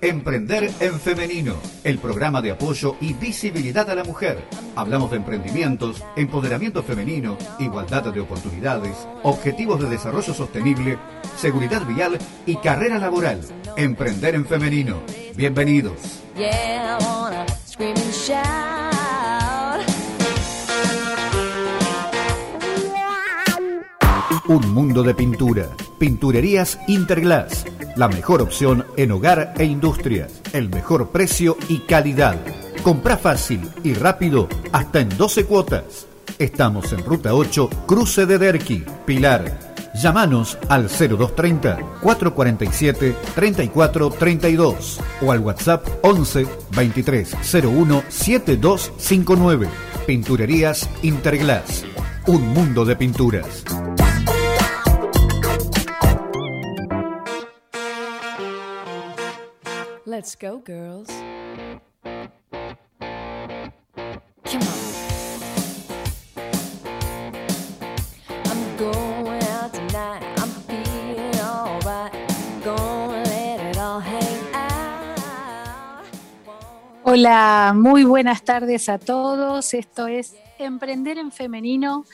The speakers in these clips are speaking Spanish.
Emprender en Femenino, el programa de apoyo y visibilidad a la mujer. Hablamos de emprendimientos, empoderamiento femenino, igualdad de oportunidades, objetivos de desarrollo sostenible, seguridad vial y carrera laboral. Emprender en Femenino. Bienvenidos. Un mundo de pintura. Pinturerías Interglass. La mejor opción en hogar e industrias. El mejor precio y calidad. Compra fácil y rápido hasta en 12 cuotas. Estamos en Ruta 8, Cruce de Derqui, Pilar. Llámanos al 0230 447 3432 o al WhatsApp 11 2301 7259. Pinturerías Interglass. Un mundo de pinturas. Let's go, girls. Hola, muy buenas tardes a todos. Esto es Emprender en Femenino.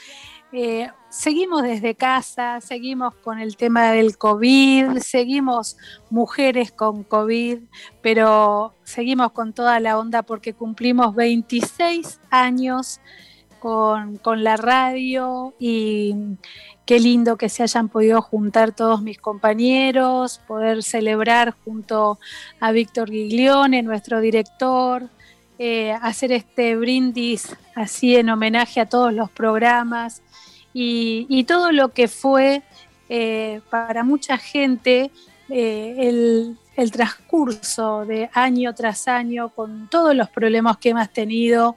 Eh, seguimos desde casa, seguimos con el tema del COVID, seguimos mujeres con COVID, pero seguimos con toda la onda porque cumplimos 26 años con, con la radio y qué lindo que se hayan podido juntar todos mis compañeros, poder celebrar junto a Víctor Giglione, nuestro director, eh, hacer este brindis así en homenaje a todos los programas y, todo lo que fue eh, para mucha gente eh, el, el, transcurso de año tras año con todos los problemas que hemos tenido.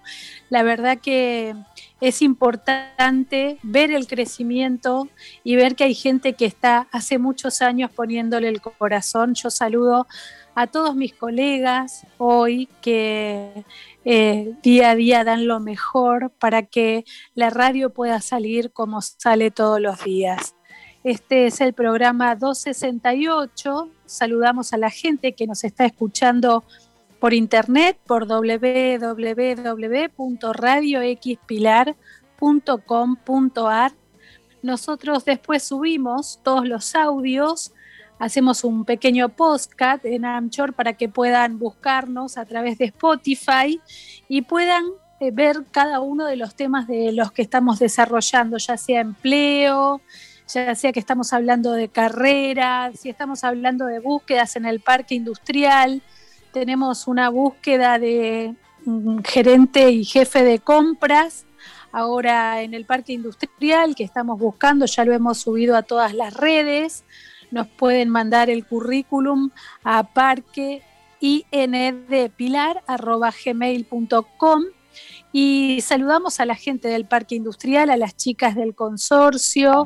La verdad que es importante ver el crecimiento y ver que hay gente que está hace muchos años poniéndole el corazón. Yo saludo a todos mis colegas hoy que eh, día a día dan lo mejor para que la radio pueda salir como sale todos los días. Este es el programa 268. Saludamos a la gente que nos está escuchando por internet por www.radioxpilar.com.ar. Nosotros después subimos todos los audios hacemos un pequeño podcast en Amchor para que puedan buscarnos a través de Spotify y puedan eh, ver cada uno de los temas de los que estamos desarrollando, ya sea empleo, ya sea que estamos hablando de carreras, si estamos hablando de búsquedas en el parque industrial, tenemos una búsqueda de gerente y jefe de compras ahora en el parque industrial que estamos buscando, ya lo hemos subido a todas las redes nos pueden mandar el currículum a parqueindpilar.gmail.com y saludamos a la gente del Parque Industrial, a las chicas del consorcio,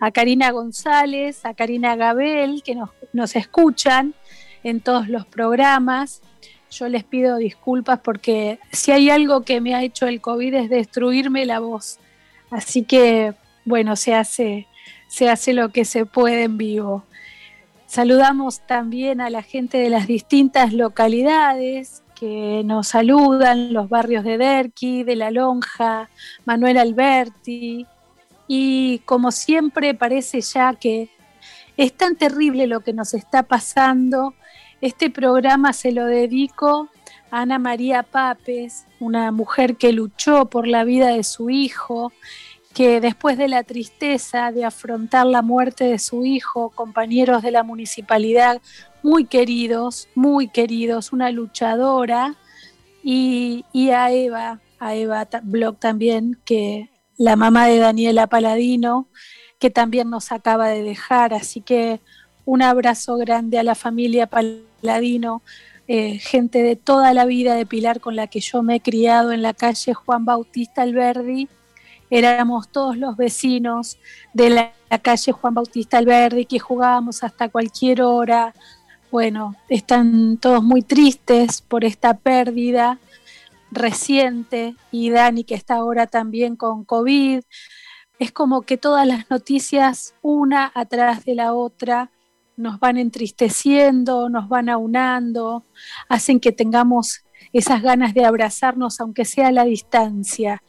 a Karina González, a Karina Gabel, que nos, nos escuchan en todos los programas. Yo les pido disculpas porque si hay algo que me ha hecho el COVID es destruirme la voz. Así que, bueno, se hace se hace lo que se puede en vivo. Saludamos también a la gente de las distintas localidades que nos saludan, los barrios de Derqui, de La Lonja, Manuel Alberti. Y como siempre parece ya que es tan terrible lo que nos está pasando, este programa se lo dedico a Ana María Papes, una mujer que luchó por la vida de su hijo que después de la tristeza de afrontar la muerte de su hijo, compañeros de la municipalidad muy queridos, muy queridos, una luchadora, y, a Eva, a Eva Block también, que la mamá de Daniela Paladino, que también nos acaba de dejar, así que un abrazo grande a la familia Paladino, eh, gente de toda la vida de Pilar con la que yo me he criado en la calle Juan Bautista Alberdi éramos todos los vecinos de la, calle Juan Bautista Alberdi que jugábamos hasta cualquier hora. Bueno, están todos muy tristes por esta pérdida reciente y Dani que está ahora también con COVID. Es como que todas las noticias, una atrás de la otra, nos van entristeciendo, nos van aunando, hacen que tengamos esas ganas de abrazarnos, aunque sea a la distancia.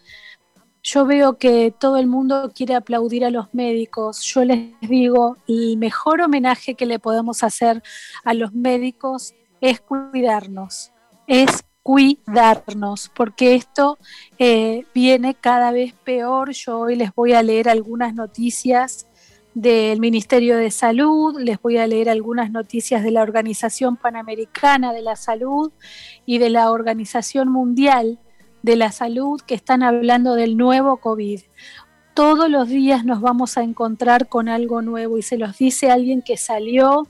Yo veo que todo el mundo quiere aplaudir a los médicos. Yo les digo, el mejor homenaje que le podemos hacer a los médicos es cuidarnos, es cuidarnos, porque esto eh, viene cada vez peor. Yo hoy les voy a leer algunas noticias del Ministerio de Salud, les voy a leer algunas noticias de la Organización Panamericana de la Salud y de la Organización Mundial de la Salud que están hablando del nuevo COVID. Todos los días nos vamos a encontrar con algo nuevo y se los dice alguien que salió,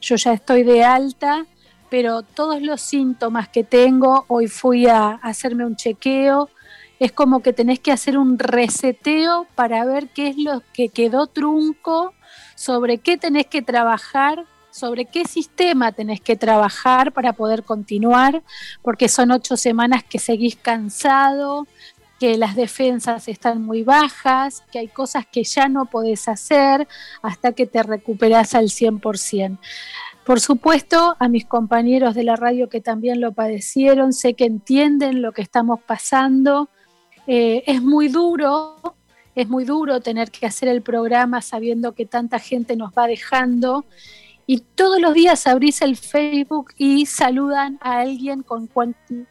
yo ya estoy de alta, pero todos los síntomas que tengo, hoy fui a hacerme un chequeo, es como que tenés que hacer un reseteo para ver qué es lo que quedó trunco, sobre qué tenés que trabajar, sobre qué sistema tenés que trabajar para poder continuar, porque son ocho semanas que seguís cansado, que las defensas están muy bajas, que hay cosas que ya no podés hacer hasta que te recuperás al 100%. Por supuesto, a mis compañeros de la radio que también lo padecieron, sé que entienden lo que estamos pasando, eh, es muy duro, es muy duro tener que hacer el programa sabiendo que tanta gente nos va dejando y todos los días abrís el Facebook y saludan a alguien con,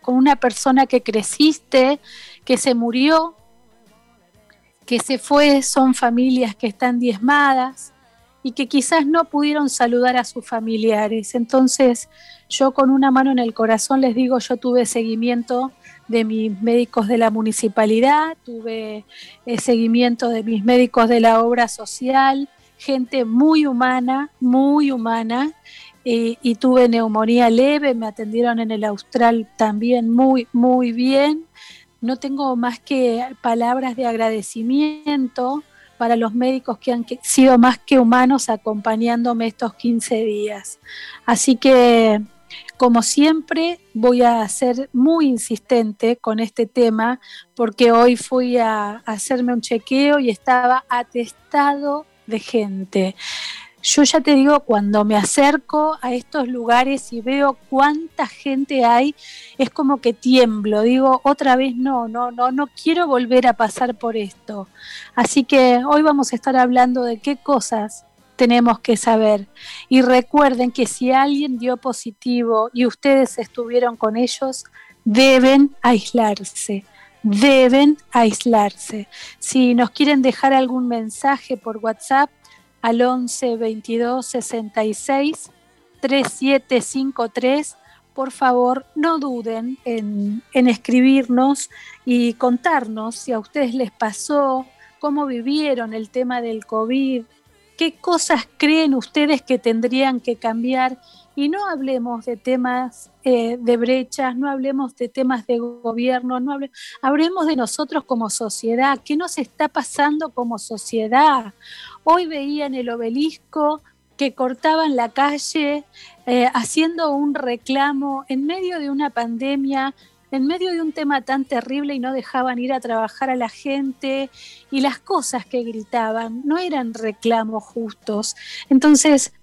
una persona que creciste, que se murió, que se fue, son familias que están diezmadas y que quizás no pudieron saludar a sus familiares. Entonces yo con una mano en el corazón les digo, yo tuve seguimiento de mis médicos de la municipalidad, tuve eh, seguimiento de mis médicos de la obra social, gente muy humana, muy humana, y tuve neumonía leve, me atendieron en el Austral también muy, muy bien. No tengo más que palabras de agradecimiento para los médicos que han sido más que humanos acompañándome estos 15 días. Así que como siempre, voy a ser muy insistente con este tema porque hoy fui a, hacerme un chequeo y estaba atestado de gente. Yo ya te digo, cuando me acerco a estos lugares y veo cuánta gente hay, es como que tiemblo. Digo, otra vez no, no, no, no quiero volver a pasar por esto. Así que hoy vamos a estar hablando de qué cosas tenemos que saber. Y recuerden que si alguien dio positivo y ustedes estuvieron con ellos, deben aislarse, deben aislarse. Si nos quieren dejar algún mensaje por WhatsApp al 11 22 66 3753, por favor no duden en, en escribirnos y contarnos si a ustedes les pasó, cómo vivieron el tema del COVID, qué cosas creen ustedes que tendrían que cambiar y no hablemos de temas eh, de brechas, no hablemos de temas de gobierno, no hablemos de nosotros como sociedad, qué nos está pasando como sociedad. Hoy veía en el obelisco que cortaban la calle eh, haciendo un reclamo en medio de una pandemia en medio de un tema tan terrible y no dejaban ir a trabajar a la gente y las cosas que gritaban no eran reclamos justos. Entonces,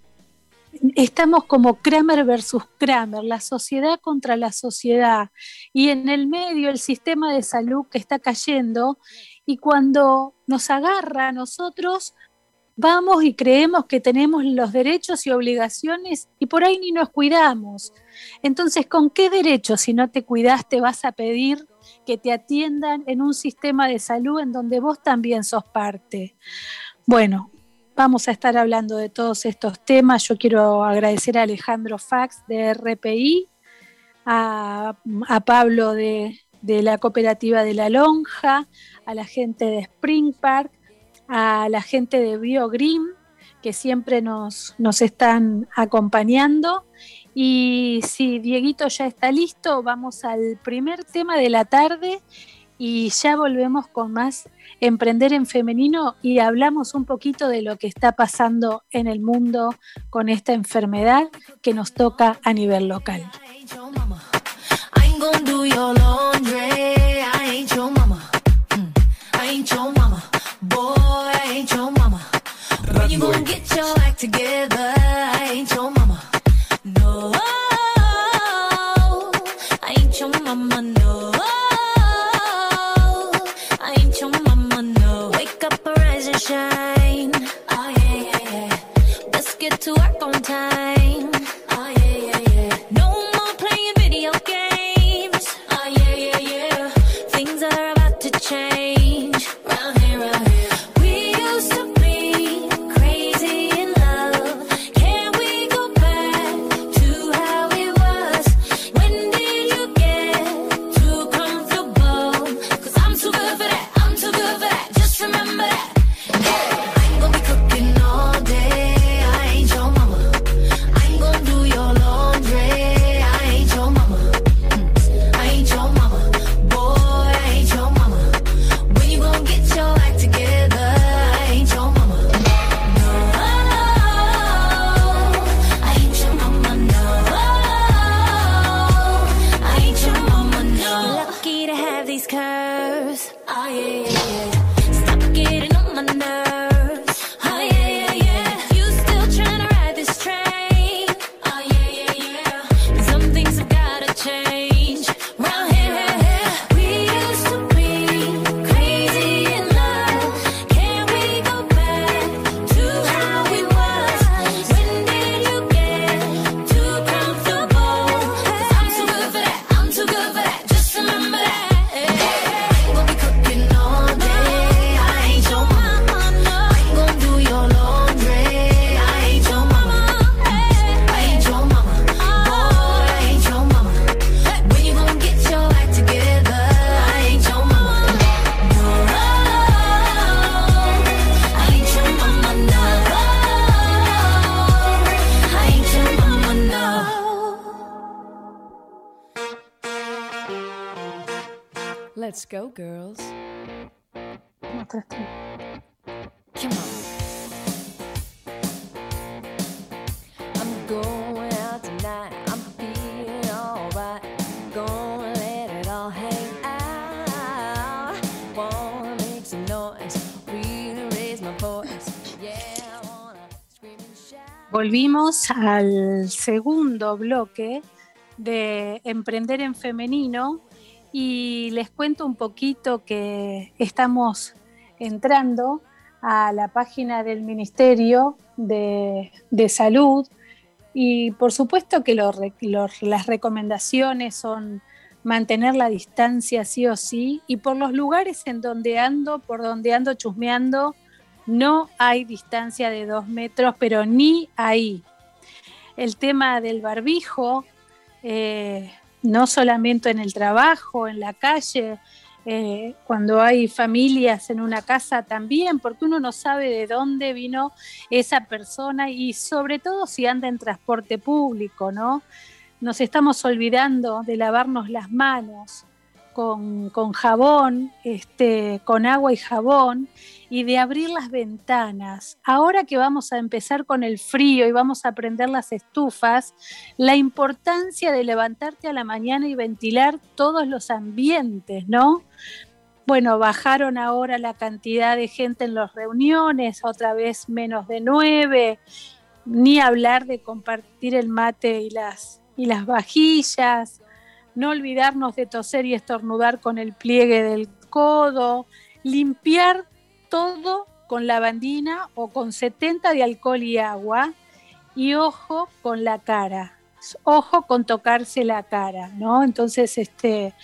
estamos como Kramer versus Kramer, la sociedad contra la sociedad y en el medio el sistema de salud que está cayendo y cuando nos agarra a nosotros vamos y creemos que tenemos los derechos y obligaciones y por ahí ni nos cuidamos. Entonces, ¿con qué derecho si no te cuidaste vas a pedir que te atiendan en un sistema de salud en donde vos también sos parte? Bueno, vamos a estar hablando de todos estos temas. Yo quiero agradecer a Alejandro Fax de RPI, a, Pablo de, la cooperativa de La Lonja, a la gente de Spring Park, a la gente de BioGreen, que siempre nos están acompañando. Y si Dieguito ya está listo, vamos al primer tema de la tarde y ya volvemos con más Emprender en Femenino y hablamos un poquito de lo que está pasando en el mundo con esta enfermedad que nos toca a nivel local. Boy, I ain't. shine. Oh yeah, yeah, yeah. Let's get to work on time. Volvimos al segundo bloque de Emprender en Femenino y les cuento un poquito que estamos entrando a la página del Ministerio de, Salud y por supuesto que las recomendaciones son mantener la distancia sí o sí y por los lugares en donde ando, por donde ando chusmeando, no hay distancia de dos metros, pero ni ahí. El tema del barbijo, eh, no solamente en el trabajo, en la calle, eh, cuando hay familias en una casa también, porque uno no sabe de dónde vino esa persona y sobre todo si anda en transporte público, ¿no? Nos estamos olvidando de lavarnos las manos con, con jabón, este, con agua y jabón, y de abrir las ventanas. Ahora que vamos a empezar con el frío y vamos a prender las estufas, la importancia de levantarte a la mañana y ventilar todos los ambientes, ¿no? Bueno, bajaron ahora la cantidad de gente en las reuniones, otra vez menos de nueve, ni hablar de compartir el mate y las, y las vajillas, no olvidarnos de toser y estornudar con el pliegue del codo, limpiar todo con lavandina o con 70 de alcohol y agua y ojo con la cara, ojo con tocarse la cara, ¿no? Entonces, este,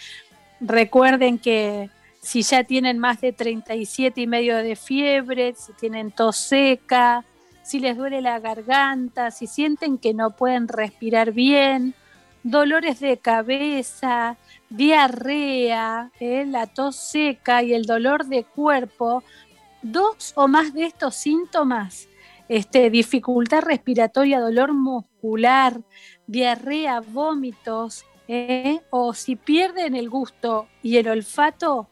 recuerden que si ya tienen más de 37 y medio de fiebre, si tienen tos seca, si les duele la garganta, si sienten que no pueden respirar bien, dolores de cabeza, diarrea, ¿eh? la tos seca y el dolor de cuerpo, dos o más de estos síntomas, este, dificultad respiratoria, dolor muscular, diarrea, vómitos, ¿eh? o si pierden el gusto y el olfato,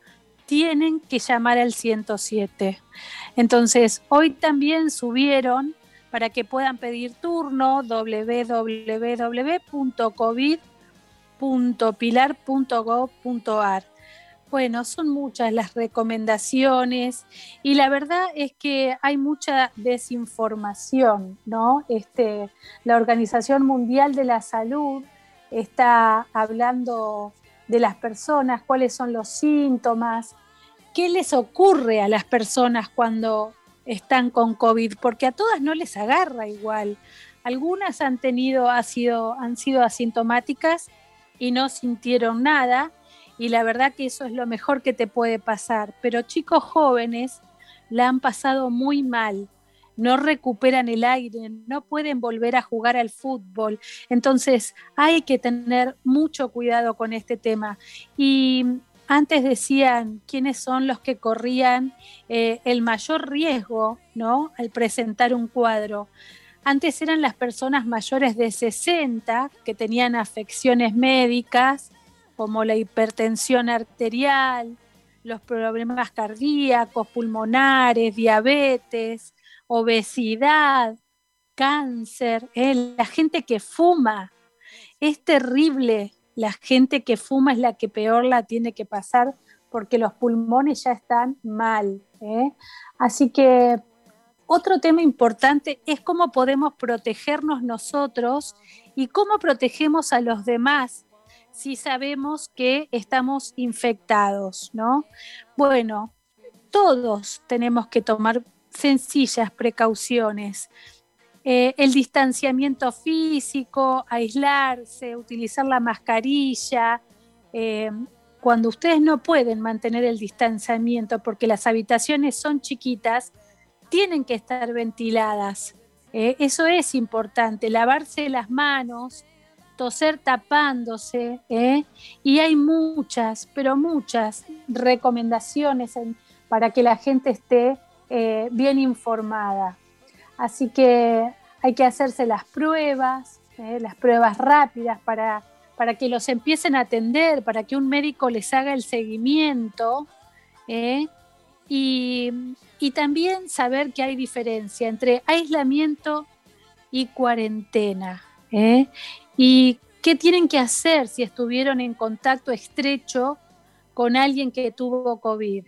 tienen que llamar al 107. Entonces, hoy también subieron para que puedan pedir turno www.covid.pilar.gov.ar Bueno, son muchas las recomendaciones y la verdad es que hay mucha desinformación, ¿no? Este, la Organización Mundial de la Salud está hablando de las personas, cuáles son los síntomas, qué les ocurre a las personas cuando están con COVID, porque a todas no les agarra igual. Algunas han tenido, han sido asintomáticas y no sintieron nada y la verdad que eso es lo mejor que te puede pasar. Pero chicos jóvenes la han pasado muy mal, no recuperan el aire, no pueden volver a jugar al fútbol. Entonces hay que tener mucho cuidado con este tema. Y antes decían quiénes son los que corrían eh, el mayor riesgo ¿no? al presentar un cuadro. Antes eran las personas mayores de 60 que tenían afecciones médicas como la hipertensión arterial, los problemas cardíacos, pulmonares, diabetes, obesidad, cáncer, ¿eh? la gente que fuma. Es terrible, la gente que fuma es la que peor la tiene que pasar porque los pulmones ya están mal. ¿eh? Así que otro tema importante es cómo podemos protegernos nosotros y cómo protegemos a los demás si sabemos que estamos infectados, ¿no? Bueno, todos tenemos que tomar sencillas precauciones. Eh, el distanciamiento físico, aislarse, utilizar la mascarilla. Eh, cuando ustedes no pueden mantener el distanciamiento porque las habitaciones son chiquitas, tienen que estar ventiladas. Eh, eso es importante, lavarse las manos, toser tapándose, ¿eh? y hay muchas, pero muchas recomendaciones para que la gente esté eh, bien informada. Así que hay que hacerse las pruebas, ¿eh? las pruebas rápidas para, para que los empiecen a atender, para que un médico les haga el seguimiento. Y, también saber que hay diferencia entre aislamiento y cuarentena. ¿Y qué tienen que hacer si estuvieron en contacto estrecho con alguien que tuvo COVID?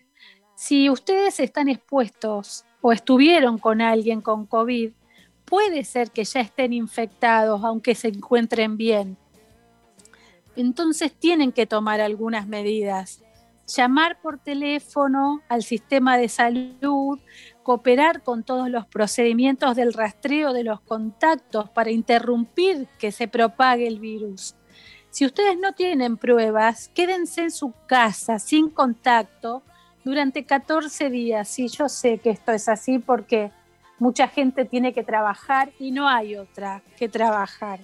Si ustedes están expuestos o estuvieron con alguien con COVID, puede ser que ya estén infectados aunque se encuentren bien. Entonces tienen que tomar algunas medidas. Llamar por teléfono al sistema de salud, cooperar con todos los procedimientos del rastreo de los contactos para interrumpir que se propague el virus. Si ustedes no tienen pruebas, quédense en su casa sin contacto durante 14 días. Y yo sé que esto es así porque mucha gente tiene que trabajar y no hay otra que trabajar.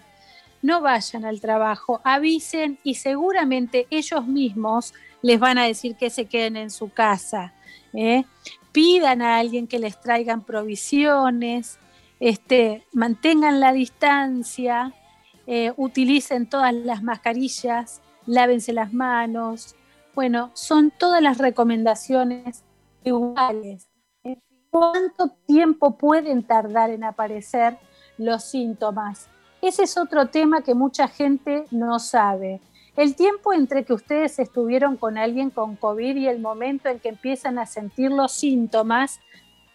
No vayan al trabajo, avisen y seguramente ellos mismos les van a decir que se queden en su casa. ¿eh? Pidan a alguien que les traigan provisiones, este, mantengan la distancia, eh, utilicen todas las mascarillas, lávense las manos. Bueno, son todas las recomendaciones iguales. ¿Cuánto tiempo pueden tardar en aparecer los síntomas? Ese es otro tema que mucha gente no sabe. El tiempo entre que ustedes estuvieron con alguien con COVID y el momento en que empiezan a sentir los síntomas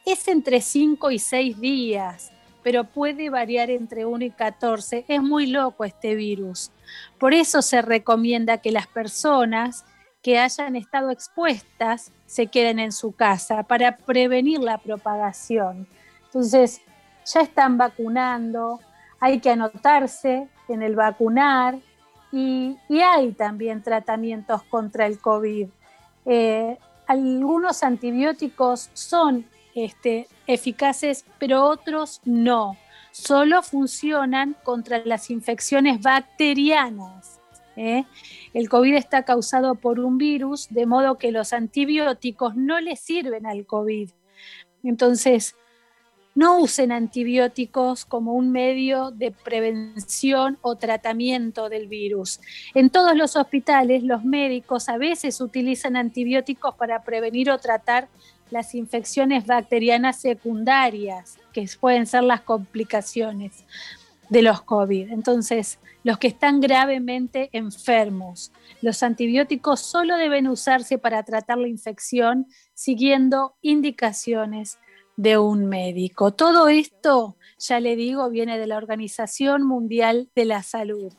es entre 5 y 6 días, pero puede variar entre 1 y 14. Es muy loco este virus. Por eso se recomienda que las personas que hayan estado expuestas se queden en su casa para prevenir la propagación. Entonces, ya están vacunando, hay que anotarse en el vacunar, y, hay también tratamientos contra el COVID. Eh, algunos antibióticos son este, eficaces, pero otros no. Solo funcionan contra las infecciones bacterianas. ¿eh? El COVID está causado por un virus, de modo que los antibióticos no le sirven al COVID. Entonces, no usen antibióticos como un medio de prevención o tratamiento del virus. En todos los hospitales los médicos a veces utilizan antibióticos para prevenir o tratar las infecciones bacterianas secundarias, que pueden ser las complicaciones. de los COVID. Entonces, los que están gravemente enfermos. Los antibióticos solo deben usarse para tratar la infección siguiendo indicaciones de un médico. Todo esto, ya le digo, viene de la Organización Mundial de la Salud.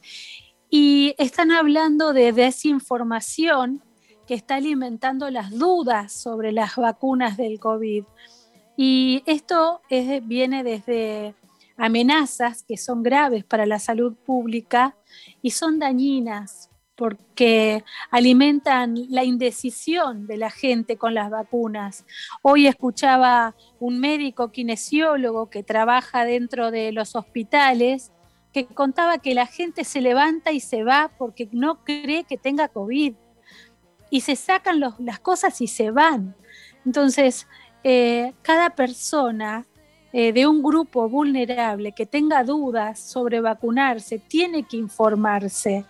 Y están hablando de desinformación que está alimentando las dudas sobre las vacunas del COVID. Y esto viene desde amenazas que son graves para la salud pública y son dañinas porque alimentan la indecisión de la gente con las vacunas. Hoy escuchaba un médico kinesiólogo que trabaja dentro de los hospitales que contaba que la gente se levanta y se va porque no cree que tenga COVID y se sacan las cosas y se van. Entonces, eh, cada persona eh, de un grupo vulnerable que tenga dudas sobre vacunarse tiene que informarse,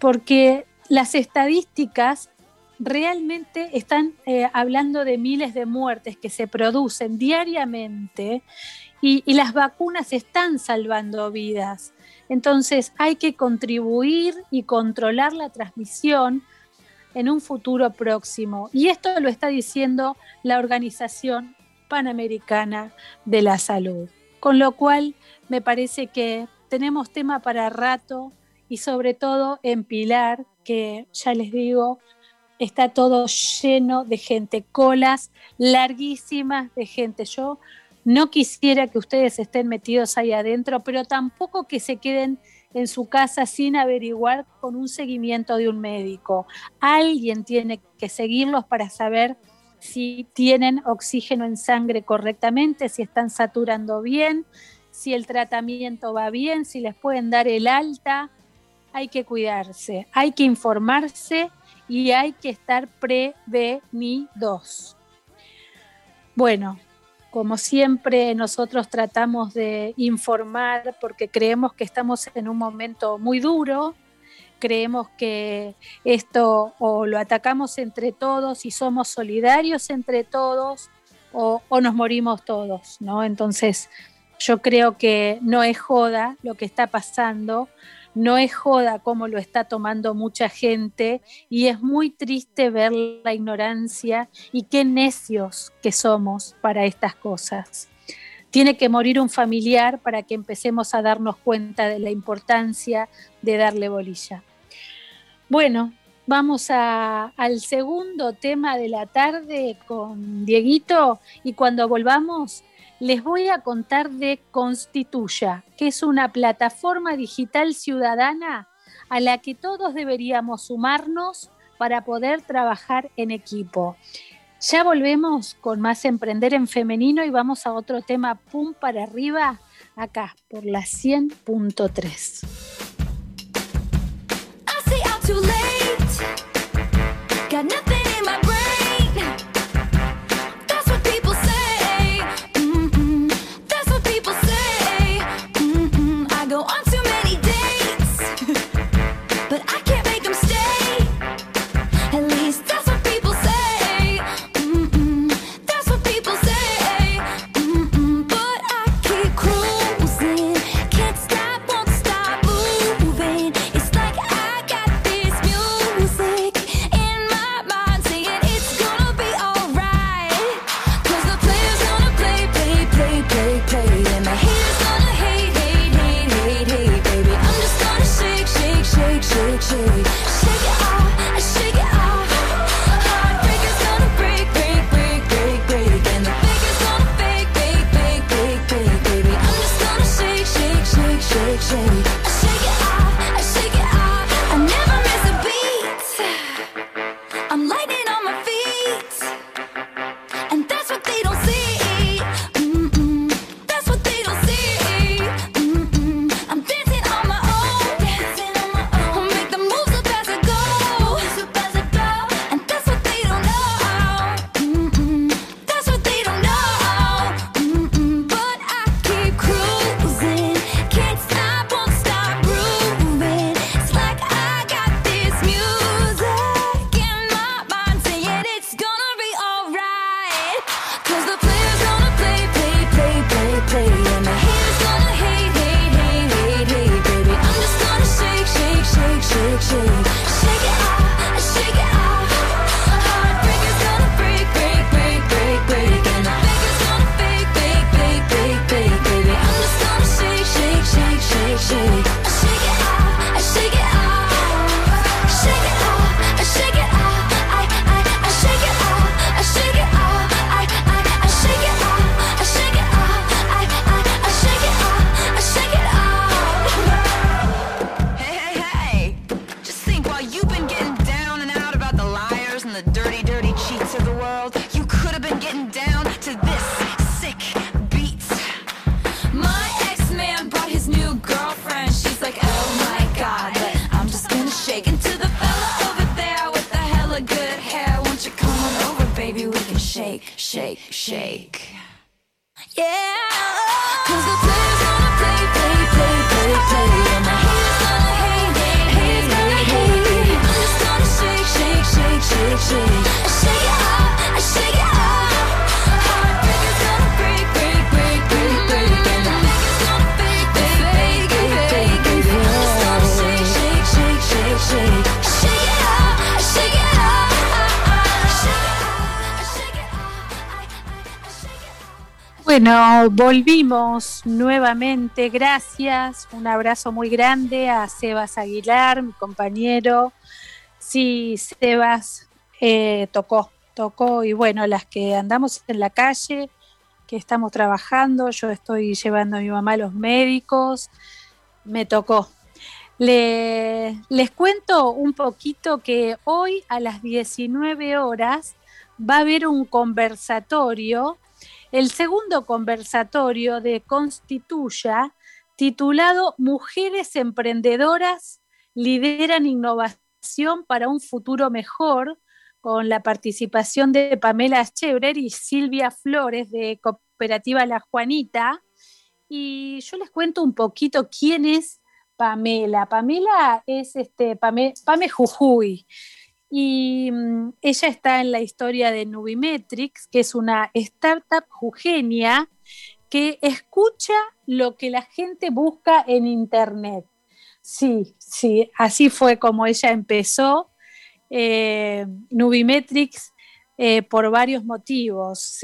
porque las estadísticas realmente están eh, hablando de miles de muertes que se producen diariamente y, y, las vacunas están salvando vidas. Entonces hay que contribuir y controlar la transmisión en un futuro próximo. Y esto lo está diciendo la Organización Panamericana de la Salud. Con lo cual me parece que tenemos tema para rato y sobre todo en Pilar, que ya les digo, está todo lleno de gente, colas larguísimas de gente. Yo no quisiera que ustedes estén metidos ahí adentro, pero tampoco que se queden en su casa sin averiguar con un seguimiento de un médico. Alguien tiene que seguirlos para saber si tienen oxígeno en sangre correctamente, si están saturando bien, si el tratamiento va bien, si les pueden dar el alta. Hay que cuidarse, hay que informarse y hay que estar prevenidos. Bueno, como siempre, nosotros tratamos de informar porque creemos que estamos en un momento muy duro, creemos que esto o lo atacamos entre todos y somos solidarios entre todos o, o, nos morimos todos, ¿no? Entonces, yo creo que no es joda lo que está pasando, no es joda como lo está tomando mucha gente y es muy triste ver la ignorancia y qué necios que somos para estas cosas. Tiene que morir un familiar para que empecemos a darnos cuenta de la importancia de darle bolilla. Bueno, vamos al segundo tema de la tarde con Dieguito y cuando volvamos les voy a contar de Constituya, que es una plataforma digital ciudadana a la que todos deberíamos sumarnos para poder trabajar en equipo. Ya volvemos con más Emprender en Femenino y vamos a otro tema, pum para arriba, acá por la 100.3. Bueno, volvimos nuevamente. Gracias. Un abrazo muy grande a Sebas Aguilar, mi compañero. Sí, Sebas eh, tocó, tocó. Y bueno, las que andamos en la calle, que estamos trabajando, yo estoy llevando a mi mamá a los médicos, me tocó. les cuento un poquito que hoy a las 19 horas va a haber un conversatorio el segundo conversatorio de Constituya, titulado Mujeres Emprendedoras lideran innovación para un futuro mejor, con la participación de Pamela Schebrer y Silvia Flores de Cooperativa La Juanita. Y yo les cuento un poquito quién es Pamela. Pamela es este, Pame, Pame Jujuy y mm, ella está en la historia de Nubimetrics, que es una startup jujeña que escucha lo que la gente busca en Internet. Sí, sí, así fue como ella empezó. Eh, Nubimetrics eh, por varios motivos.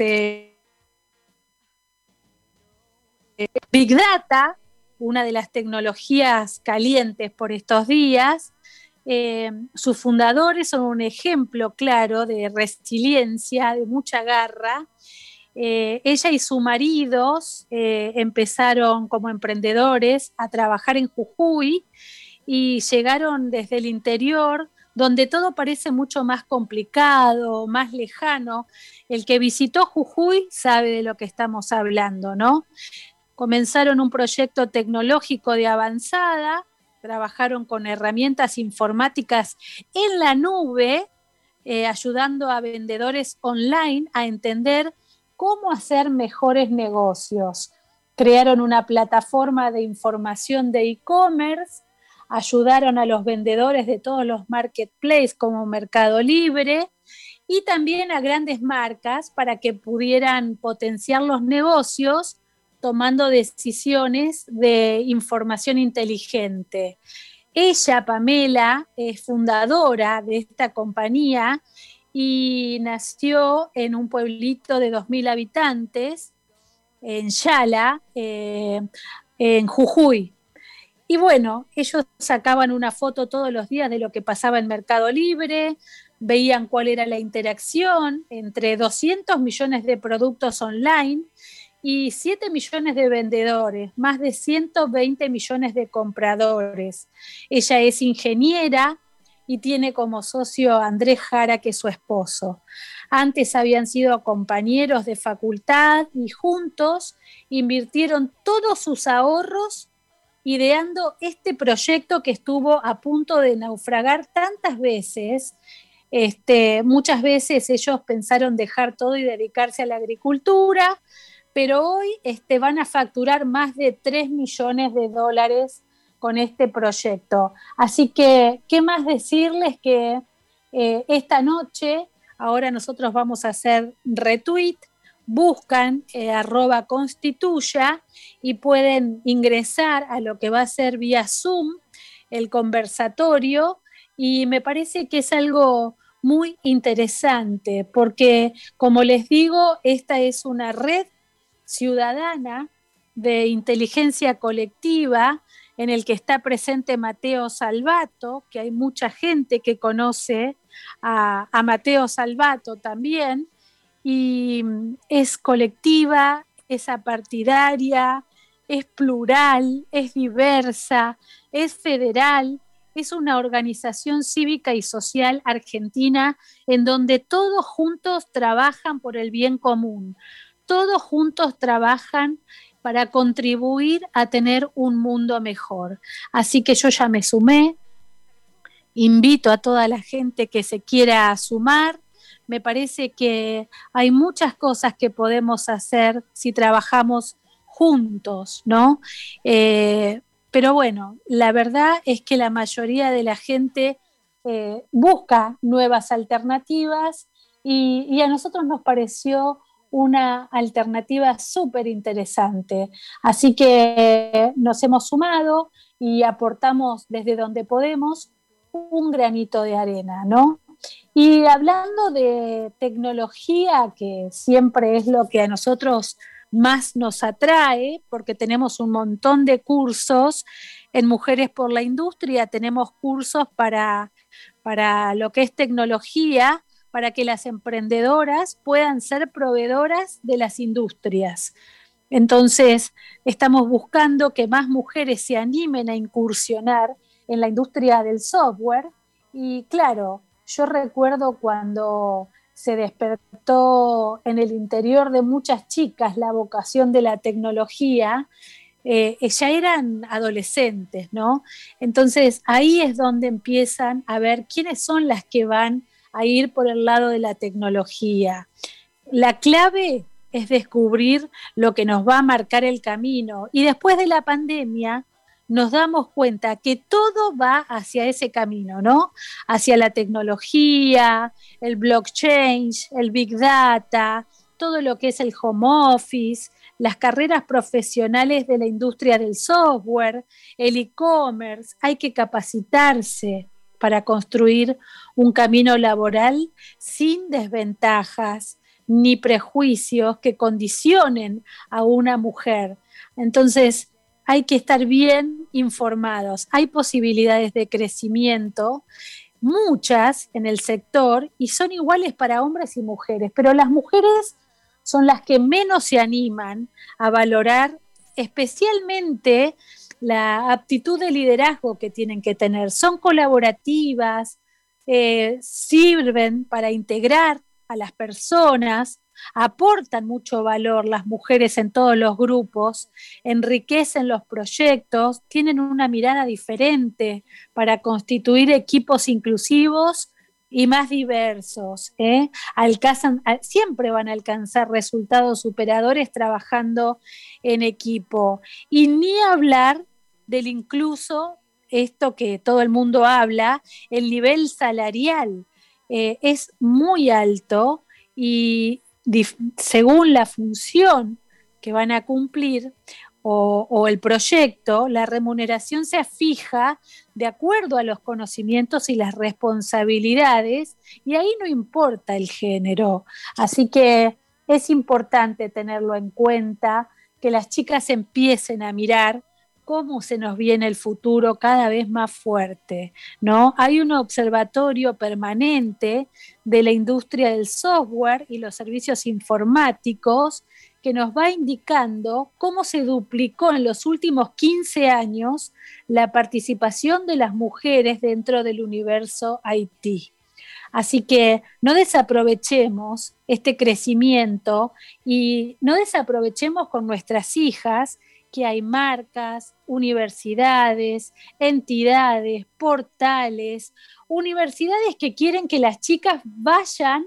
Big Data, una de las tecnologías calientes por estos días, eh, sus fundadores son un ejemplo claro de resiliencia, de mucha garra. Eh, ella y su marido eh, empezaron como emprendedores a trabajar en Jujuy y llegaron desde el interior, donde todo parece mucho más complicado, más lejano. El que visitó Jujuy sabe de lo que estamos hablando, ¿no? Comenzaron un proyecto tecnológico de avanzada trabajaron con herramientas informáticas en la nube, eh, ayudando a vendedores online a entender cómo hacer mejores negocios. Crearon una plataforma de información de e-commerce, ayudaron a los vendedores de todos los marketplaces como Mercado Libre y también a grandes marcas para que pudieran potenciar los negocios tomando decisiones de información inteligente. Ella, Pamela, es fundadora de esta compañía y nació en un pueblito de 2.000 habitantes, en Yala, eh, en Jujuy. Y bueno, ellos sacaban una foto todos los días de lo que pasaba en Mercado Libre, veían cuál era la interacción entre 200 millones de productos online y 7 millones de vendedores, más de 120 millones de compradores. Ella es ingeniera y tiene como socio a Andrés Jara, que es su esposo. Antes habían sido compañeros de facultad y juntos invirtieron todos sus ahorros ideando este proyecto que estuvo a punto de naufragar tantas veces. Este, muchas veces ellos pensaron dejar todo y dedicarse a la agricultura, pero hoy este, van a facturar más de 3 millones de dólares con este proyecto. Así que, ¿qué más decirles que eh, esta noche, ahora nosotros vamos a hacer retweet, buscan eh, arroba constituya y pueden ingresar a lo que va a ser vía Zoom el conversatorio y me parece que es algo muy interesante porque, como les digo, esta es una red ciudadana de inteligencia colectiva en el que está presente Mateo Salvato, que hay mucha gente que conoce a, Mateo Salvato también, y es colectiva, es apartidaria, es plural, es diversa, es federal, es una organización cívica y social argentina en donde todos juntos trabajan por el bien común todos juntos trabajan para contribuir a tener un mundo mejor. Así que yo ya me sumé, invito a toda la gente que se quiera sumar, me parece que hay muchas cosas que podemos hacer si trabajamos juntos, ¿no? Eh, pero bueno, la verdad es que la mayoría de la gente eh, busca nuevas alternativas y, a nosotros nos pareció una alternativa súper interesante. Así que nos hemos sumado y aportamos desde donde podemos un granito de arena, ¿no? Y hablando de tecnología, que siempre es lo que a nosotros más nos atrae, porque tenemos un montón de cursos en Mujeres por la Industria, tenemos cursos para, para lo que es tecnología, para que las emprendedoras puedan ser proveedoras de las industrias. Entonces, estamos buscando que más mujeres se animen a incursionar en la industria del software. Y claro, yo recuerdo cuando se despertó en el interior de muchas chicas la vocación de la tecnología, eh, ya eran adolescentes, ¿no? Entonces ahí es donde empiezan a ver quiénes son las que van a ir por el lado de la tecnología. La clave es descubrir lo que nos va a marcar el camino y después de la pandemia nos damos cuenta que todo va hacia ese camino, ¿no? Hacia la tecnología, el blockchain, el big data, todo lo que es el home office, las carreras profesionales de la industria del software, el e-commerce, hay que capacitarse para construir un camino laboral sin desventajas ni prejuicios que condicionen a una mujer. Entonces, hay que estar bien informados. Hay posibilidades de crecimiento, muchas en el sector, y son iguales para hombres y mujeres, pero las mujeres son las que menos se animan a valorar especialmente la aptitud de liderazgo que tienen que tener. Son colaborativas, eh, sirven para integrar a las personas, aportan mucho valor las mujeres en todos los grupos, enriquecen los proyectos, tienen una mirada diferente para constituir equipos inclusivos y más diversos. ¿eh? Alcanzan, siempre van a alcanzar resultados superadores trabajando en equipo. Y ni hablar del incluso, esto que todo el mundo habla, el nivel salarial. Eh, es muy alto y según la función que van a cumplir o, el proyecto, la remuneración se fija de acuerdo a los conocimientos y las responsabilidades y ahí no importa el género. Así que es importante tenerlo en cuenta, que las chicas empiecen a mirar cómo se nos viene el futuro cada vez más fuerte, ¿no? Hay un observatorio permanente de la industria del software y los servicios informáticos que nos va indicando cómo se duplicó en los últimos 15 años la participación de las mujeres dentro del universo IT. Así que no desaprovechemos este crecimiento y no desaprovechemos con nuestras hijas que hay marcas, universidades, entidades, portales, universidades que quieren que las chicas vayan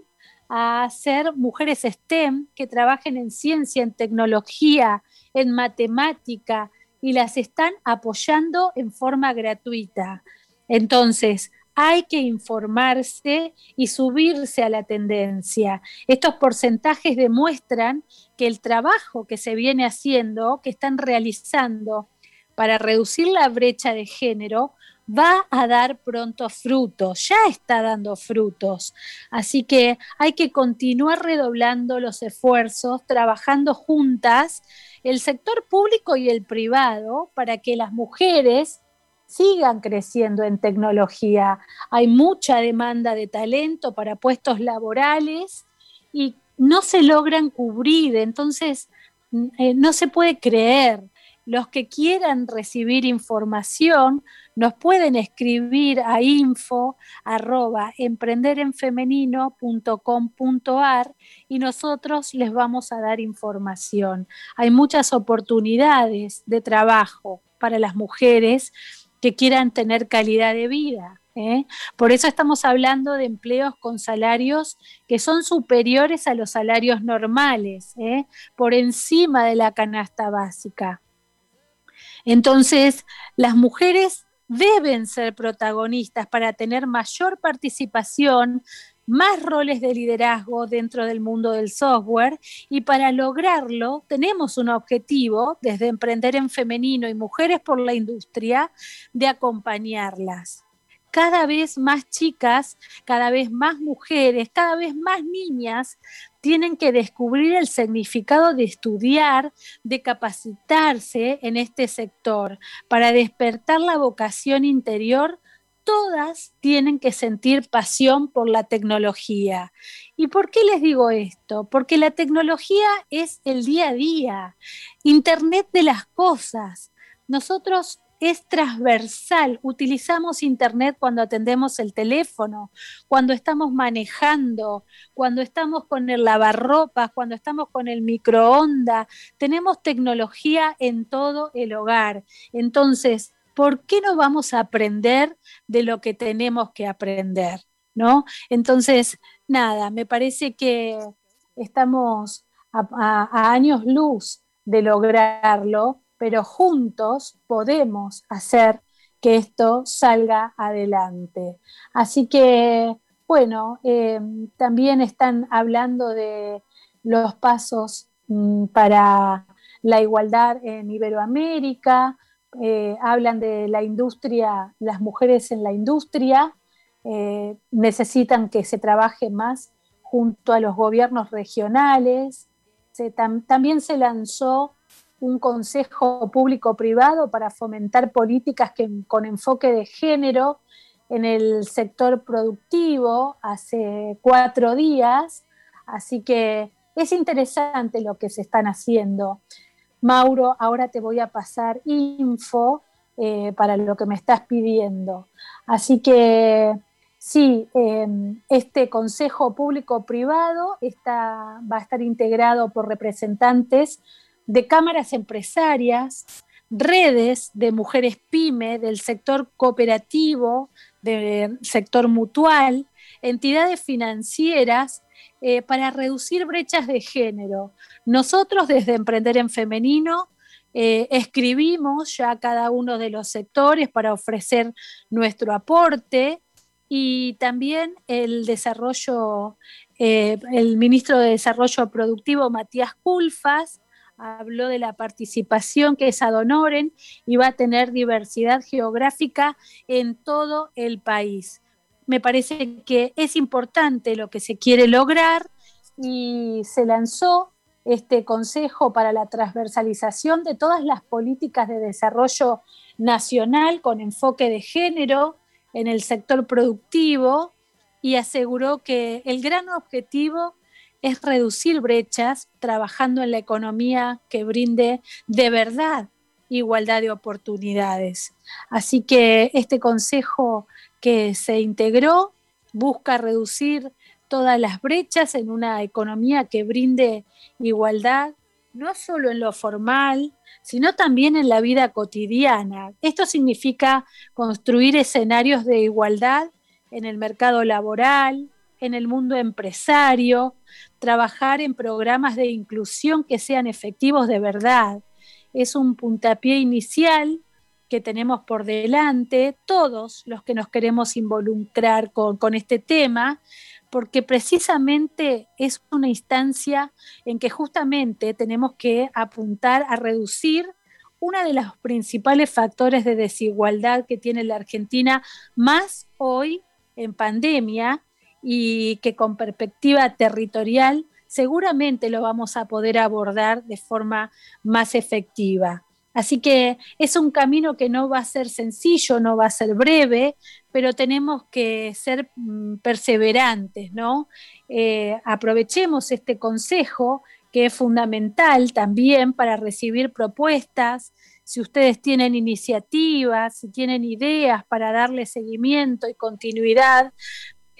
a ser mujeres STEM, que trabajen en ciencia, en tecnología, en matemática, y las están apoyando en forma gratuita. Entonces, hay que informarse y subirse a la tendencia. Estos porcentajes demuestran que el trabajo que se viene haciendo, que están realizando para reducir la brecha de género, va a dar pronto frutos, ya está dando frutos. Así que hay que continuar redoblando los esfuerzos, trabajando juntas, el sector público y el privado, para que las mujeres sigan creciendo en tecnología. Hay mucha demanda de talento para puestos laborales y no se logran cubrir, entonces eh, no se puede creer. Los que quieran recibir información nos pueden escribir a info y nosotros les vamos a dar información. Hay muchas oportunidades de trabajo para las mujeres que quieran tener calidad de vida. ¿eh? Por eso estamos hablando de empleos con salarios que son superiores a los salarios normales, ¿eh? por encima de la canasta básica. Entonces, las mujeres deben ser protagonistas para tener mayor participación, más roles de liderazgo dentro del mundo del software y para lograrlo tenemos un objetivo desde Emprender en Femenino y Mujeres por la Industria de acompañarlas cada vez más chicas, cada vez más mujeres, cada vez más niñas tienen que descubrir el significado de estudiar, de capacitarse en este sector para despertar la vocación interior. Todas tienen que sentir pasión por la tecnología. ¿Y por qué les digo esto? Porque la tecnología es el día a día, Internet de las cosas. Nosotros es transversal. Utilizamos Internet cuando atendemos el teléfono, cuando estamos manejando, cuando estamos con el lavarropas, cuando estamos con el microondas. Tenemos tecnología en todo el hogar. Entonces, ¿por qué no vamos a aprender de lo que tenemos que aprender? ¿No? Entonces, nada, me parece que estamos a años luz de lograrlo pero juntos podemos hacer que esto salga adelante. Así que, bueno, eh, también están hablando de los pasos mm, para la igualdad en Iberoamérica, eh, hablan de la industria, las mujeres en la industria, eh, necesitan que se trabaje más junto a los gobiernos regionales. también se lanzó un consejo público-privado para fomentar políticas que, con enfoque de género en el sector productivo hace cuatro días, así que es interesante lo que se están haciendo. Mauro, ahora te voy a pasar info eh, para lo que me estás pidiendo. Así que sí, em, este Consejo Público-Privado va a estar integrado por representantes de cámaras empresarias, redes de mujeres pyme, del sector cooperativo, del sector mutual, entidades financieras, eh, para reducir brechas de género. Nosotros desde Emprender en Femenino eh, escribimos ya cada uno de los sectores para ofrecer nuestro aporte y también el desarrollo, eh, el ministro de Desarrollo Productivo, Matías Culfas, habló de la participación que es ad honorem y va a tener diversidad geográfica en todo el país. Me parece que es importante lo que se quiere lograr y se lanzó este Consejo para la transversalización de todas las políticas de desarrollo nacional con enfoque de género en el sector productivo y aseguró que el gran objetivo es reducir brechas trabajando en la economía que brinde de verdad igualdad de oportunidades. Así que este consejo que se integró busca reducir todas las brechas en una economía que brinde igualdad, no solo en lo formal, sino también en la vida cotidiana. Esto significa construir escenarios de igualdad en el mercado laboral, en el mundo empresario, trabajar en programas de inclusión que sean efectivos de verdad. Es un puntapié inicial que tenemos por delante, todos los que nos queremos involucrar con, este tema, porque precisamente es una instancia en que justamente tenemos que apuntar a reducir uno de los principales factores de desigualdad que tiene la Argentina, más hoy en pandemia, y que con perspectiva territorial seguramente lo vamos a poder abordar de forma más efectiva. Así que es un camino que no va a ser sencillo, no va a ser breve, pero tenemos que ser mm, perseverantes, ¿no? Eh, aprovechemos este consejo que es fundamental también para recibir propuestas, si ustedes tienen iniciativas, si tienen ideas para darle seguimiento y continuidad,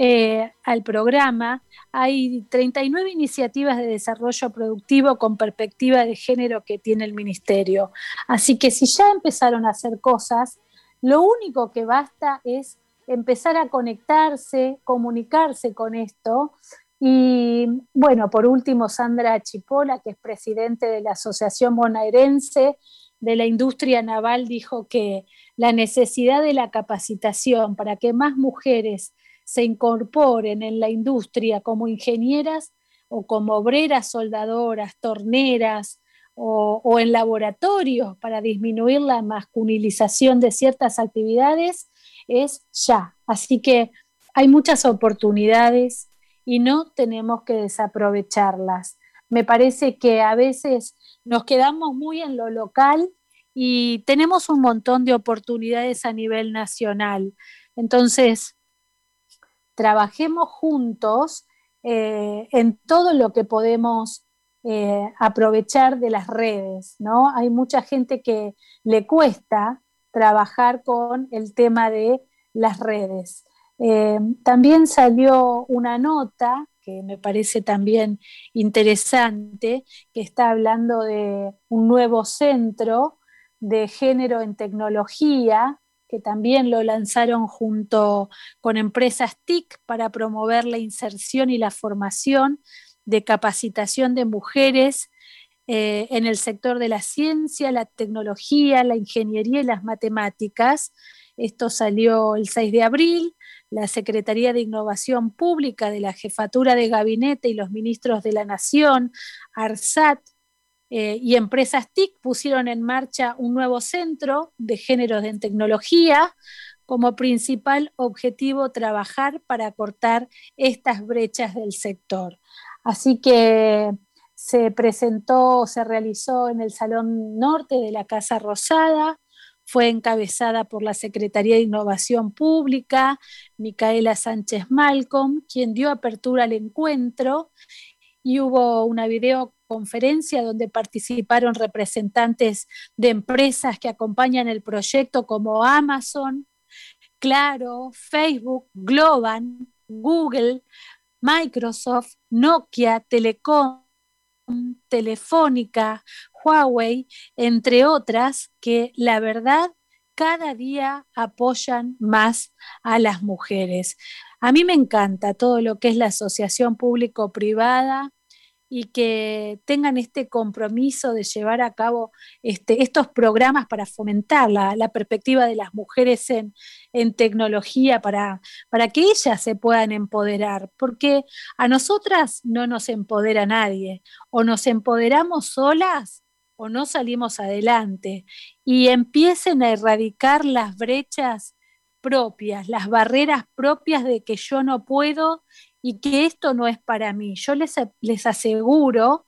eh, al programa. Hay 39 iniciativas de desarrollo productivo con perspectiva de género que tiene el Ministerio. Así que si ya empezaron a hacer cosas, lo único que basta es empezar a conectarse, comunicarse con esto. Y bueno, por último, Sandra Chipola, que es presidente de la Asociación Bonaerense de la Industria Naval, dijo que la necesidad de la capacitación para que más mujeres se incorporen en la industria como ingenieras o como obreras, soldadoras, torneras o, en laboratorios para disminuir la masculinización de ciertas actividades, es ya. Así que hay muchas oportunidades y no tenemos que desaprovecharlas. Me parece que a veces nos quedamos muy en lo local y tenemos un montón de oportunidades a nivel nacional. Entonces, trabajemos juntos eh, en todo lo que podemos eh, aprovechar de las redes, ¿no? Hay mucha gente que le cuesta trabajar con el tema de las redes. Eh, también salió una nota que me parece también interesante, que está hablando de un nuevo centro de género en tecnología, que también lo lanzaron junto con empresas TIC para promover la inserción y la formación de capacitación de mujeres eh, en el sector de la ciencia, la tecnología, la ingeniería y las matemáticas. Esto salió el 6 de abril. La Secretaría de Innovación Pública de la Jefatura de Gabinete y los ministros de la Nación, ARSAT eh, y empresas TIC pusieron en marcha un nuevo centro de géneros en tecnología como principal objetivo trabajar para cortar estas brechas del sector. Así que se presentó, se realizó en el Salón Norte de la Casa Rosada, fue encabezada por la Secretaría de Innovación Pública, Micaela Sánchez Malcolm, quien dio apertura al encuentro y hubo una videoconferencia donde participaron representantes de empresas que acompañan el proyecto como Amazon, Claro, Facebook, Globan, Google, Microsoft, Nokia, Telecom, Telefónica, Huawei, entre otras, que la verdad cada día apoyan más a las mujeres. A mí me encanta todo lo que es la asociación público-privada, y que tengan este compromiso de llevar a cabo este, estos programas para fomentar la, perspectiva de las mujeres en, tecnología, para, para, que ellas se puedan empoderar, porque a nosotras no nos empodera nadie, o nos empoderamos solas o no salimos adelante, y empiecen a erradicar las brechas propias, las barreras propias de que yo no puedo y que esto no es para mí. Yo les, les aseguro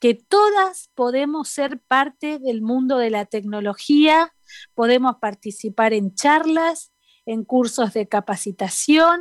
que todas podemos ser parte del mundo de la tecnología, podemos participar en charlas, en cursos de capacitación,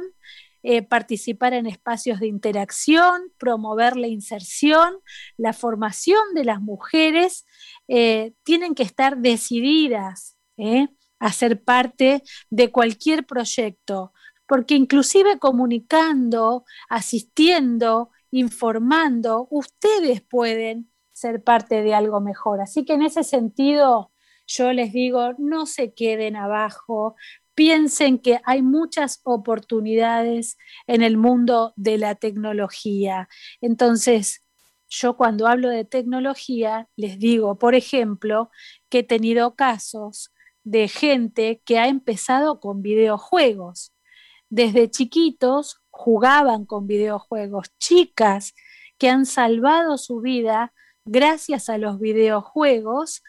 eh, participar en espacios de interacción, promover la inserción, la formación de las mujeres, eh, tienen que estar decididas eh, a ser parte de cualquier proyecto, porque inclusive comunicando, asistiendo, informando, ustedes pueden ser parte de algo mejor. Así que en ese sentido, yo les digo, no se queden abajo, piensen que hay muchas oportunidades en el mundo de la tecnología. Entonces, yo cuando hablo de tecnología, les digo, por ejemplo, que he tenido casos de gente que ha empezado con videojuegos desde chiquitos jugaban con videojuegos, chicas que han salvado su vida gracias a los videojuegos,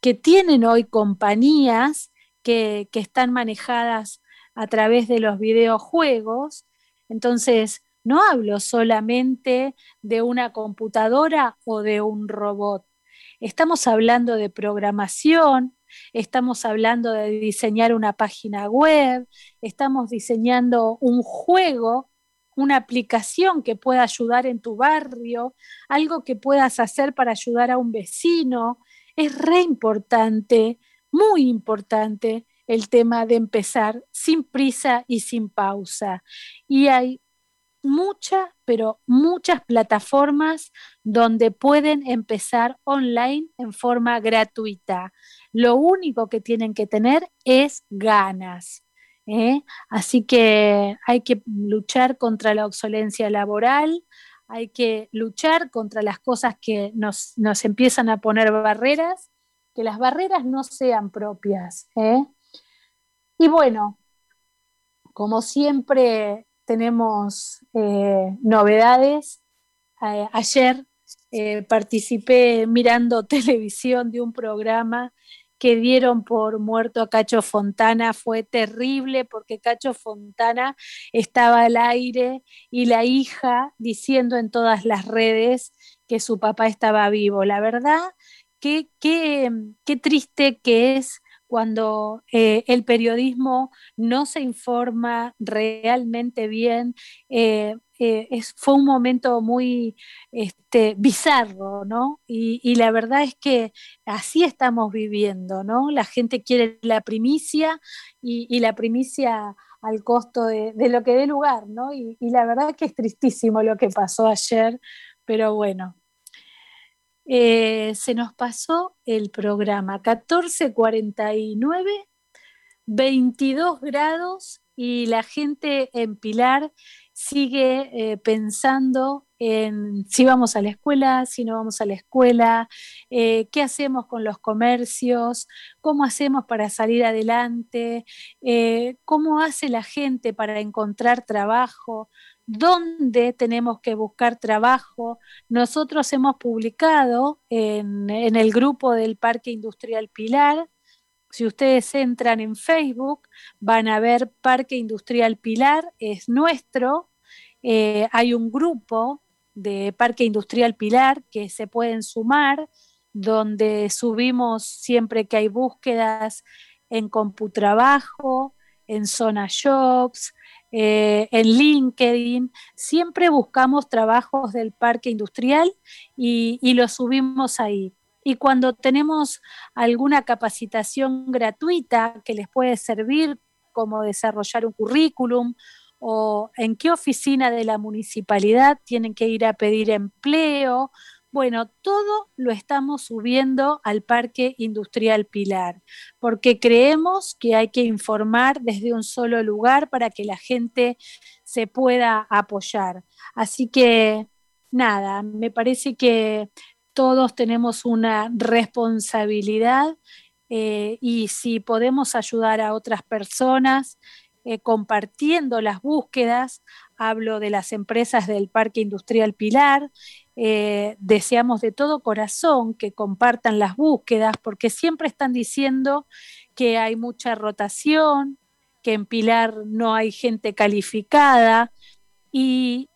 que tienen hoy compañías que, están manejadas a través de los videojuegos. Entonces, no hablo solamente de una computadora o de un robot. Estamos hablando de programación, estamos hablando de diseñar una página web, estamos diseñando un juego, una aplicación que pueda ayudar en tu barrio, algo que puedas hacer para ayudar a un vecino. Es re importante, muy importante el tema de empezar sin prisa y sin pausa. Y hay muchas, pero muchas plataformas donde pueden empezar online en forma gratuita. Lo único que tienen que tener es ganas. ¿eh? Así que hay que luchar contra la obsolencia laboral, hay que luchar contra las cosas que nos, empiezan a poner barreras, que las barreras no sean propias. ¿eh? Y bueno, como siempre tenemos eh, novedades. ayer participé mirando televisión de un programa que dieron por muerto a Cacho Fontana fue terrible porque Cacho Fontana estaba al aire y la hija diciendo en todas las redes que su papá estaba vivo. La verdad, qué, qué, qué triste que es cuando eh, el periodismo no se informa realmente bien. Eh, eh, fue un momento muy este, bizarro, ¿no? Y, la verdad es que así estamos viviendo, ¿no? La gente quiere la primicia y, la primicia al costo de, lo que dé lugar, ¿no? Y, y la verdad es que es tristísimo lo que pasó ayer, pero bueno, eh, se nos pasó el programa. 1449, 22 grados y la gente en Pilar sigue eh, pensando en si vamos a la escuela, si no vamos a la escuela, eh, qué hacemos con los comercios, cómo hacemos para salir adelante, cómo hace la gente para encontrar trabajo dónde tenemos que buscar trabajo. Nosotros hemos publicado en, el grupo del Parque Industrial Pilar, si ustedes entran en Facebook, van a ver Parque Industrial Pilar, es nuestro. Eh, hay un grupo de Parque Industrial Pilar que se pueden sumar, donde subimos siempre que hay búsquedas en Computrabajo, en Zona Jobs, eh, en LinkedIn, siempre buscamos trabajos del parque industrial y, y los subimos ahí. Y cuando tenemos alguna capacitación gratuita que les puede servir, como desarrollar un currículum o en qué oficina de la municipalidad tienen que ir a pedir empleo bueno, todo lo estamos subiendo al Parque Industrial Pilar, porque creemos que hay que informar desde un solo lugar para que la gente se pueda apoyar. Así que, nada, me parece que todos tenemos una responsabilidad eh, y si podemos ayudar a otras personas eh, compartiendo las búsquedas, hablo de las empresas del Parque Industrial Pilar, eh, deseamos de todo corazón que compartan las búsquedas porque siempre están diciendo que hay mucha rotación, que en Pilar no hay gente calificada y,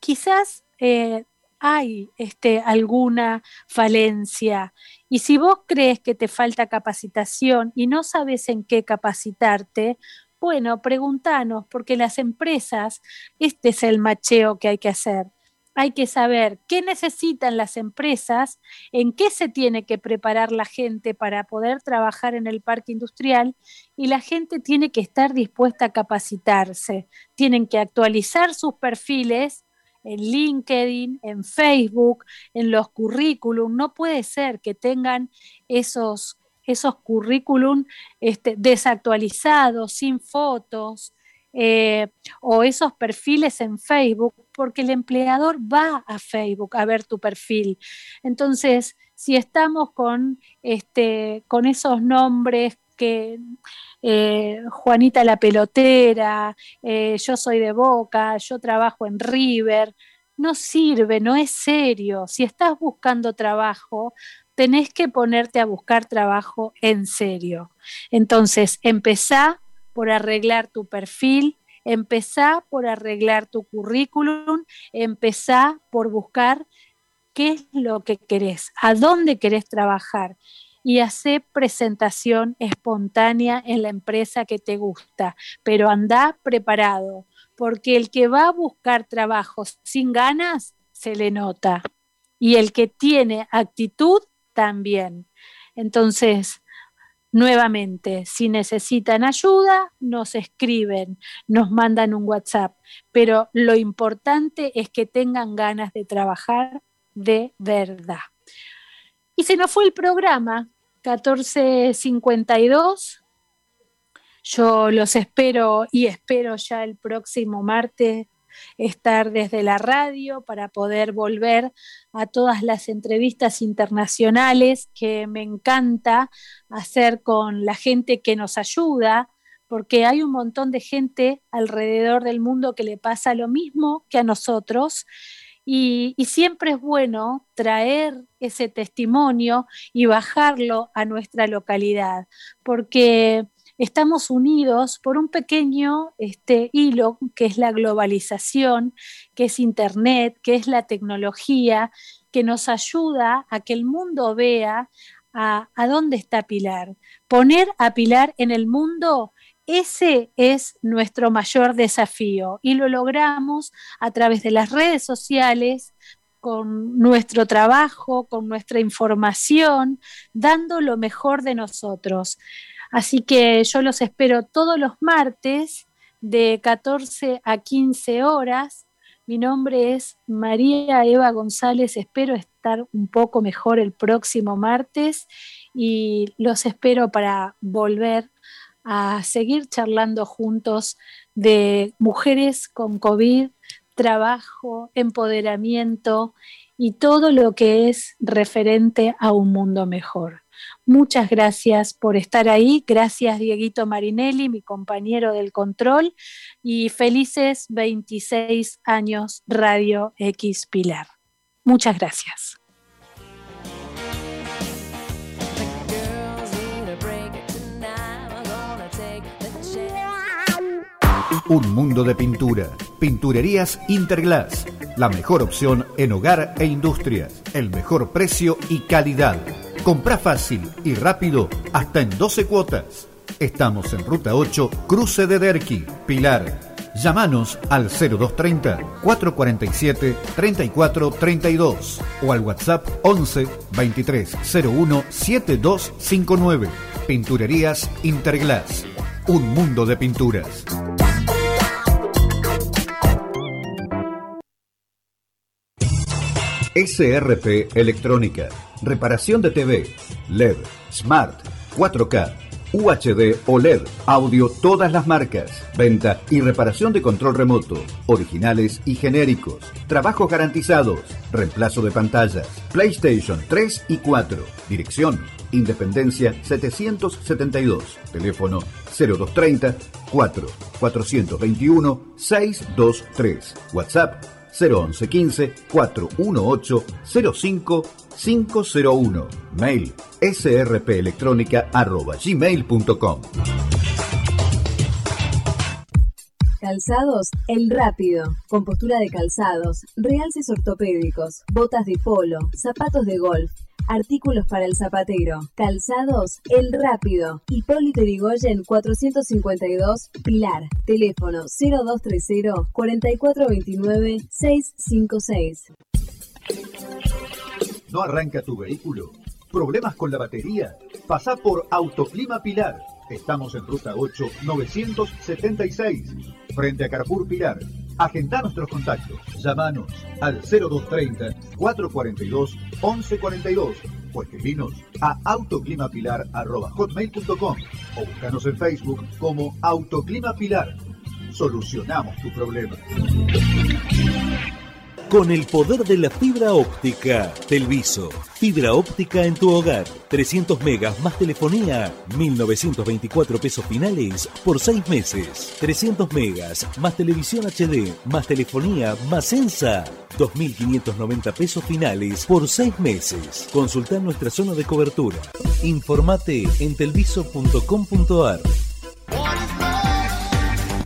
quizás eh, hay este, alguna falencia. Y si vos crees que te falta capacitación y no sabes en qué capacitarte, bueno, preguntanos, porque las empresas, este es el macheo que hay que hacer hay que saber qué necesitan las empresas, en qué se tiene que preparar la gente para poder trabajar en el parque industrial y la gente tiene que estar dispuesta a capacitarse, tienen que actualizar sus perfiles en LinkedIn, en Facebook, en los currículum. No puede ser que tengan esos, esos currículum este, desactualizados, sin fotos, eh, o esos perfiles en Facebook, porque el empleador va a Facebook a ver tu perfil. Entonces, si estamos con, este, con esos nombres que eh, Juanita la pelotera, eh, yo soy de Boca, yo trabajo en River, no sirve, no es serio. Si estás buscando trabajo, tenés que ponerte a buscar trabajo en serio. Entonces, empezá por arreglar tu perfil, empezá por arreglar tu currículum, empezá por buscar qué es lo que querés, a dónde querés trabajar y hacer presentación espontánea en la empresa que te gusta, pero anda preparado, porque el que va a buscar trabajo sin ganas se le nota y el que tiene actitud también. Entonces, Nuevamente, si necesitan ayuda, nos escriben, nos mandan un WhatsApp, pero lo importante es que tengan ganas de trabajar de verdad. Y se nos fue el programa, 1452. Yo los espero y espero ya el próximo martes estar desde la radio para poder volver a todas las entrevistas internacionales que me encanta hacer con la gente que nos ayuda, porque hay un montón de gente alrededor del mundo que le pasa lo mismo que a nosotros. Y, siempre es bueno traer ese testimonio y bajarlo a nuestra localidad, porque estamos unidos por un pequeño este, hilo que es la globalización, que es Internet, que es la tecnología, que nos ayuda a que el mundo vea a, a dónde está Pilar. Poner a Pilar en el mundo ese es nuestro mayor desafío y lo logramos a través de las redes sociales, con nuestro trabajo, con nuestra información, dando lo mejor de nosotros. Así que yo los espero todos los martes de 14 a 15 horas. Mi nombre es María Eva González. Espero estar un poco mejor el próximo martes y los espero para volver a seguir charlando juntos de mujeres con COVID, trabajo, empoderamiento y todo lo que es referente a un mundo mejor. Muchas gracias por estar ahí. Gracias, Dieguito Marinelli, mi compañero del control. Y felices 26 años Radio X Pilar. Muchas gracias. Un mundo de pintura. Pinturerías Interglass. La mejor opción en hogar e industrias. El mejor precio y calidad. Compra fácil y rápido hasta en 12 cuotas. Estamos en Ruta 8, Cruce de Derqui, Pilar. Llámanos al 0230 447 3432 o al WhatsApp 11 2301 7259. Pinturerías Interglass. Un mundo de pinturas. SRP Electrónica. Reparación de TV, LED, Smart, 4K, UHD o LED, audio todas las marcas, venta y reparación de control remoto, originales y genéricos, trabajos garantizados, reemplazo de pantallas, PlayStation 3 y 4, dirección Independencia 772, teléfono 0230 4 421 623, WhatsApp 011 15 418 05 501. Mail srpelectrónica.gmail.com Calzados El Rápido. Compostura de calzados, realces ortopédicos, botas de polo, zapatos de golf Artículos para el zapatero. Calzados El Rápido. Hipólito Yrigoyen 452 Pilar. Teléfono 0230 4429 656. ¿No arranca tu vehículo? ¿Problemas con la batería? Pasa por Autoclima Pilar. Estamos en ruta 8 976, frente a Carrefour Pilar Agenda nuestros contactos. Llámanos al 0230 442 1142 o escribinos a autoclimapilar.com o búscanos en Facebook como Autoclima Pilar. Solucionamos tu problema. Con el poder de la fibra óptica, Telviso. Fibra óptica en tu hogar. 300 megas más telefonía. 1924 pesos finales por 6 meses. 300 megas más televisión HD más telefonía más Sensa. 2.590 pesos finales por 6 meses. Consulta nuestra zona de cobertura. Informate en telviso.com.ar.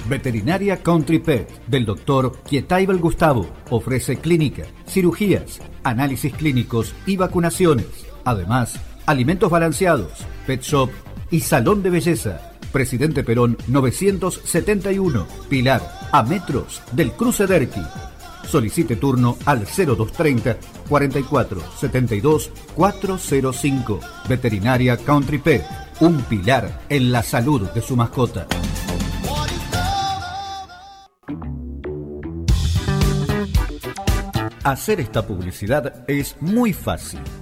Veterinaria Country Pet del doctor Kietaibel Gustavo ofrece clínica, cirugías, análisis clínicos y vacunaciones. Además, alimentos balanceados, pet shop y salón de belleza. Presidente Perón 971, Pilar, a metros del cruce Derqui. Solicite turno al 0230 44 72 405. Veterinaria Country Pet, un pilar en la salud de su mascota. Hacer esta publicidad es muy fácil.